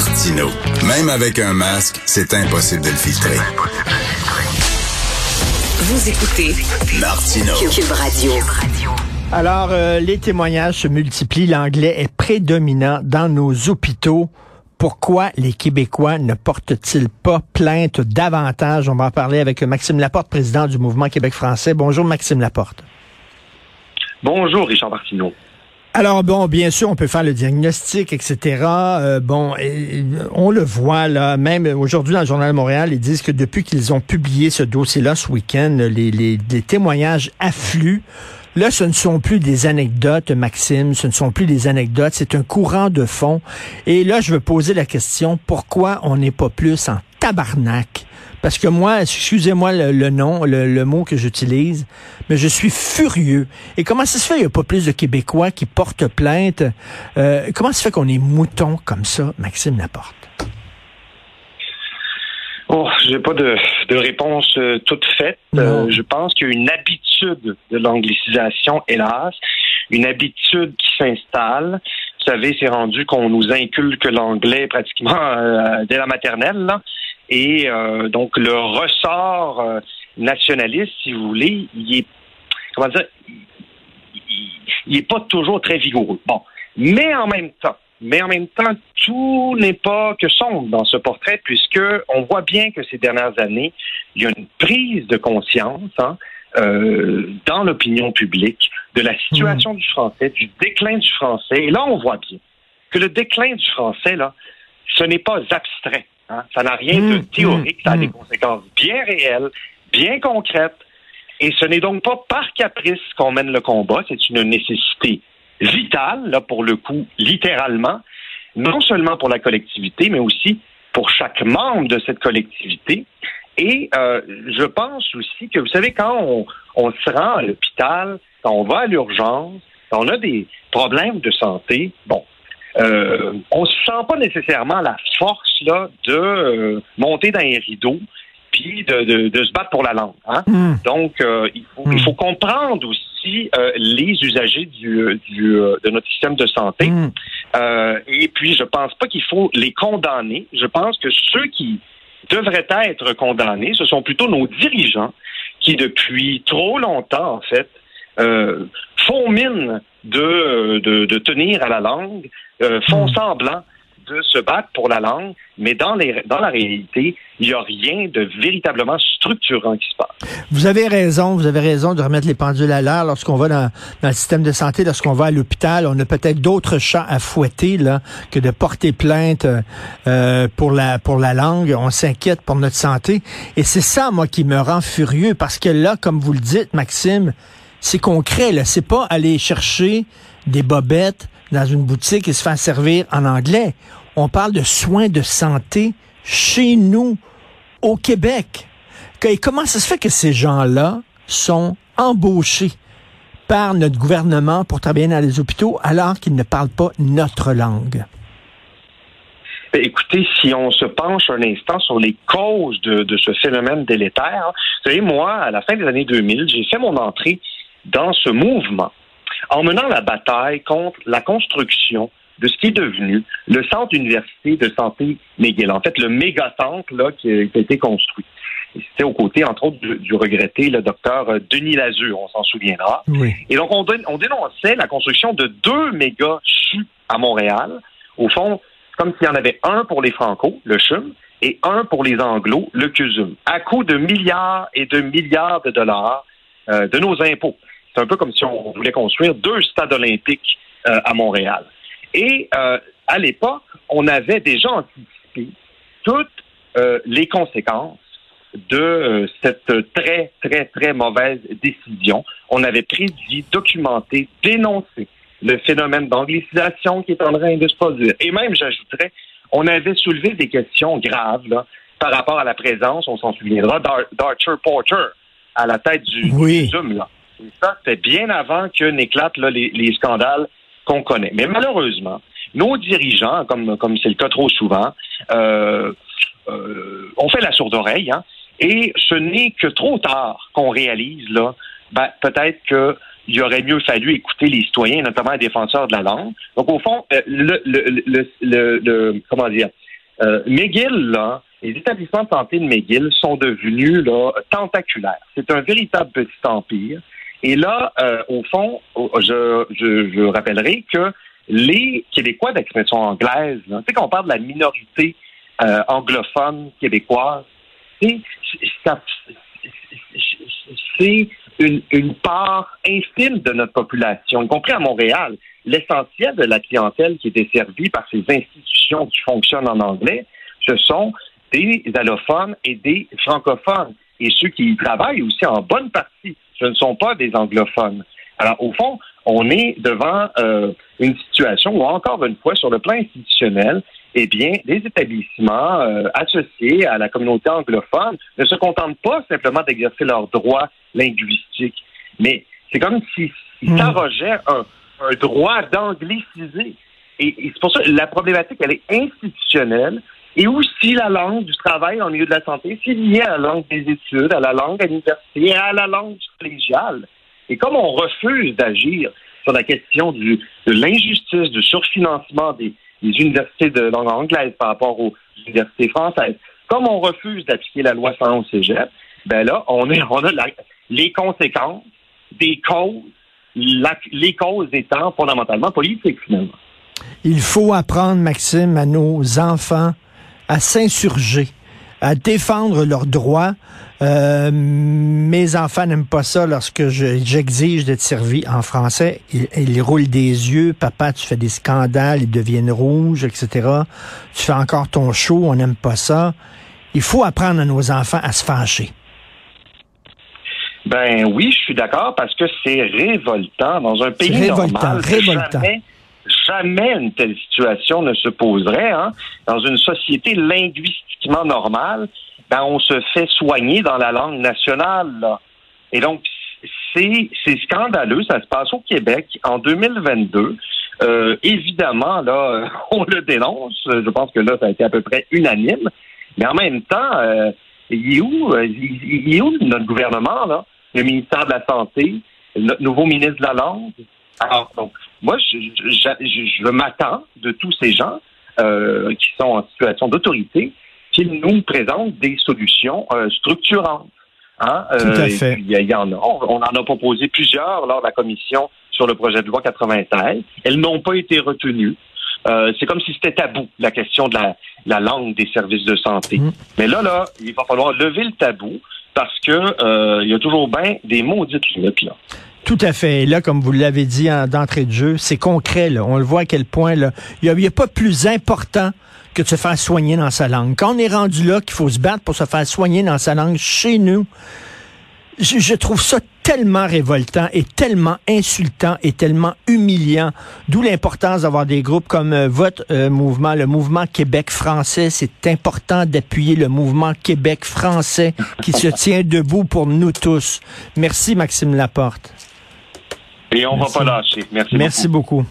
Martino. Même avec un masque, c'est impossible de le filtrer. Vous écoutez Martino. Cube Radio. Alors, euh, les témoignages se multiplient. L'anglais est prédominant dans nos hôpitaux. Pourquoi les Québécois ne portent-ils pas plainte davantage? On va en parler avec Maxime Laporte, président du Mouvement Québec français. Bonjour, Maxime Laporte. Bonjour, Richard Martineau. Alors bon, bien sûr, on peut faire le diagnostic, etc. Euh, bon, on le voit là, même aujourd'hui dans le Journal de Montréal, ils disent que depuis qu'ils ont publié ce dossier-là ce week-end, les, les, les témoignages affluent. Là, ce ne sont plus des anecdotes, Maxime, ce ne sont plus des anecdotes, c'est un courant de fond. Et là, je veux poser la question, pourquoi on n'est pas plus en tabarnak parce que moi, excusez-moi le, nom, le, mot que j'utilise, mais je suis furieux. Et comment ça se fait? Qu'il n'y a pas plus de Québécois qui portent plainte? Euh, comment ça se fait qu'on est mouton comme ça, Maxime Laporte? Oh, j'ai pas de, de réponse euh, toute faite. Euh, je pense qu'il y a une habitude de l'anglicisation, hélas, une habitude qui s'installe. Vous savez, c'est rendu qu'on nous inculque l'anglais pratiquement dès la maternelle. Là. Et euh, donc le ressort euh, nationaliste, si vous voulez, il est comment dire, il, est pas toujours très vigoureux. Bon, mais en même temps, mais en même temps, tout n'est pas que sombre dans ce portrait, puisque on voit bien que ces dernières années, il y a une prise de conscience hein, euh, dans l'opinion publique de la situation mmh. du français, du déclin du français. Et là, on voit bien que le déclin du français, là, ce n'est pas abstrait. Hein? Ça n'a rien de mmh, théorique, ça a mmh. des conséquences bien réelles, bien concrètes. Et ce n'est donc pas par caprice qu'on mène le combat, c'est une nécessité vitale, là pour le coup, littéralement, non seulement pour la collectivité, mais aussi pour chaque membre de cette collectivité. Et euh, je pense aussi que, vous savez, quand on, on se rend à l'hôpital, quand on va à l'urgence, quand on a des problèmes de santé, bon, euh, on se sent pas nécessairement la force là de euh, monter dans les rideaux puis de, de, se battre pour la langue. Hein? Hmm. Donc, euh, il, faut, il hmm. faut comprendre aussi euh, les usagers du, du de notre système de santé. Hmm. et puis, je pense pas qu'il faut les condamner. Je pense que ceux qui devraient être condamnés, ce sont plutôt nos dirigeants qui, depuis trop longtemps, en fait, font mine de, de, de tenir à la langue, euh, font hmm. semblant de se battre pour la langue, mais dans, les, dans la réalité, il n'y a rien de véritablement structurant qui se passe. Vous avez raison, vous avez raison de remettre les pendules à l'heure lorsqu'on va dans, dans, le système de santé, lorsqu'on va à l'hôpital, on a peut-être d'autres chats à fouetter là, que de porter plainte euh, pour, la, pour la langue. On s'inquiète pour notre santé. Et c'est ça, moi, qui me rend furieux, parce que là, comme vous le dites, Maxime, c'est concret, là. C'est pas aller chercher des bobettes dans une boutique et se faire servir en anglais. On parle de soins de santé chez nous, au Québec. Et comment ça se fait que ces gens-là sont embauchés par notre gouvernement pour travailler dans les hôpitaux alors qu'ils ne parlent pas notre langue? Ben, écoutez, si on se penche un instant sur les causes de, de ce phénomène délétère, vous savez, moi, à la fin des années 2000, j'ai fait mon entrée dans ce mouvement en menant la bataille contre la construction de ce qui est devenu le centre université de santé McGill. En fait, le méga centre là, qui, a, été construit. C'était aux côtés, entre autres, du, regretté le docteur Denis Lazur, on s'en souviendra. Et donc, on, on, dénonçait la construction de deux méga CHU à Montréal. Au fond, comme s'il y en avait un pour les Franco, le CHUM, et un pour les Anglo, le CUSUM, à coût de milliards et de milliards de dollars euh, de nos impôts. C'est un peu comme si on voulait construire deux stades olympiques euh, à Montréal. Et euh, à l'époque, on avait déjà anticipé toutes euh, les conséquences de cette très, très, très mauvaise décision. On avait prédit, documenté, dénoncé le phénomène d'anglicisation qui est en train de se produire. Et même, j'ajouterais, on avait soulevé des questions graves là, par rapport à la présence, on s'en souviendra, d'Archer Porter à la tête du, oui. Zoom. Là. Et ça, c'était bien avant que n'éclatent les, les scandales qu'on connaît. Mais malheureusement, nos dirigeants, comme c'est le cas trop souvent, euh, euh, ont fait la sourde oreille, hein, et ce n'est que trop tard qu'on réalise là, ben, peut-être que il aurait mieux fallu écouter les citoyens, notamment les défenseurs de la langue. Donc, au fond, euh, le, comment dire, Euh, McGill, là, les établissements de santé de McGill sont devenus tentaculaires. C'est un véritable petit empire. Et là, euh, au fond, je, je, je, rappellerai que les Québécois d'expression anglaise, tu sais, quand on parle de la minorité euh, anglophone québécoise, c'est une, une part infime de notre population, y compris à Montréal. L'essentiel de la clientèle qui est desservie par ces institutions qui fonctionnent en anglais, ce sont des allophones et des francophones. Et ceux qui y travaillent aussi en bonne partie, ce ne sont pas des anglophones. Alors, au fond, on est devant euh, une situation où, encore une fois, sur le plan institutionnel, eh bien, des établissements euh, associés à la communauté anglophone ne se contentent pas simplement d'exercer leurs droits linguistiques, mais c'est comme s'ils mmh. s'arrogeaient un, un, droit d'angliciser. Et, et c'est pour ça que la problématique, elle est institutionnelle. Et aussi la langue du travail en milieu de la santé, c'est lié à la langue des études, à la langue à l'université à la langue collégiale. Et comme on refuse d'agir sur la question de l'injustice, du surfinancement des, universités de langue anglaise par rapport aux universités françaises, comme on refuse d'appliquer la loi 111 cégep, ben là, on a les conséquences des causes, les causes étant fondamentalement politiques, finalement. Il faut apprendre, Maxime, à nos enfants à s'insurger, à défendre leurs droits. Euh, mes enfants n'aiment pas ça lorsque j'exige d'être servi en français. Ils, roulent des yeux. Papa, tu fais des scandales, ils deviennent rouges, etc. Tu fais encore ton show, on n'aime pas ça. Il faut apprendre à nos enfants à se fâcher. Ben oui, je suis d'accord parce que c'est révoltant dans un pays révoltant, normal. Révoltant jamais une telle situation ne se poserait. Hein. Dans une société linguistiquement normale, ben, on se fait soigner dans la langue nationale. Et donc, c'est scandaleux. Ça se passe au Québec en 2022. Euh, évidemment, là, on le dénonce. Je pense que là, ça a été à peu près unanime. Mais en même temps, euh, il est où, il est où notre gouvernement, là? Le ministère de la Santé, le nouveau ministre de la Langue, alors, donc, moi, je, je, je, m'attends de tous ces gens euh, qui sont en situation d'autorité qu'ils nous présentent des solutions euh, structurantes. Hein? Tout à euh, fait. Il y, en a. On, en a proposé plusieurs lors de la commission sur le projet de loi 96. Elles n'ont pas été retenues. Euh, c'est comme si c'était tabou, la question de la, la langue des services de santé. Mm. Mais là, là, il va falloir lever le tabou parce que euh, il y a toujours bien des maudites limites là. Tout à fait. Et là, comme vous l'avez dit d'entrée de jeu, c'est concret. Là. On le voit à quel point il n'y a, pas plus important que de se faire soigner dans sa langue. Quand on est rendu là qu'il faut se battre pour se faire soigner dans sa langue chez nous, je, trouve ça tellement révoltant et tellement insultant et tellement humiliant. D'où l'importance d'avoir des groupes comme euh, votre euh, mouvement, le mouvement Québec français. C'est important d'appuyer le mouvement Québec français qui se tient debout pour nous tous. Merci Maxime Laporte. Et on ne va pas lâcher. Merci, Merci beaucoup.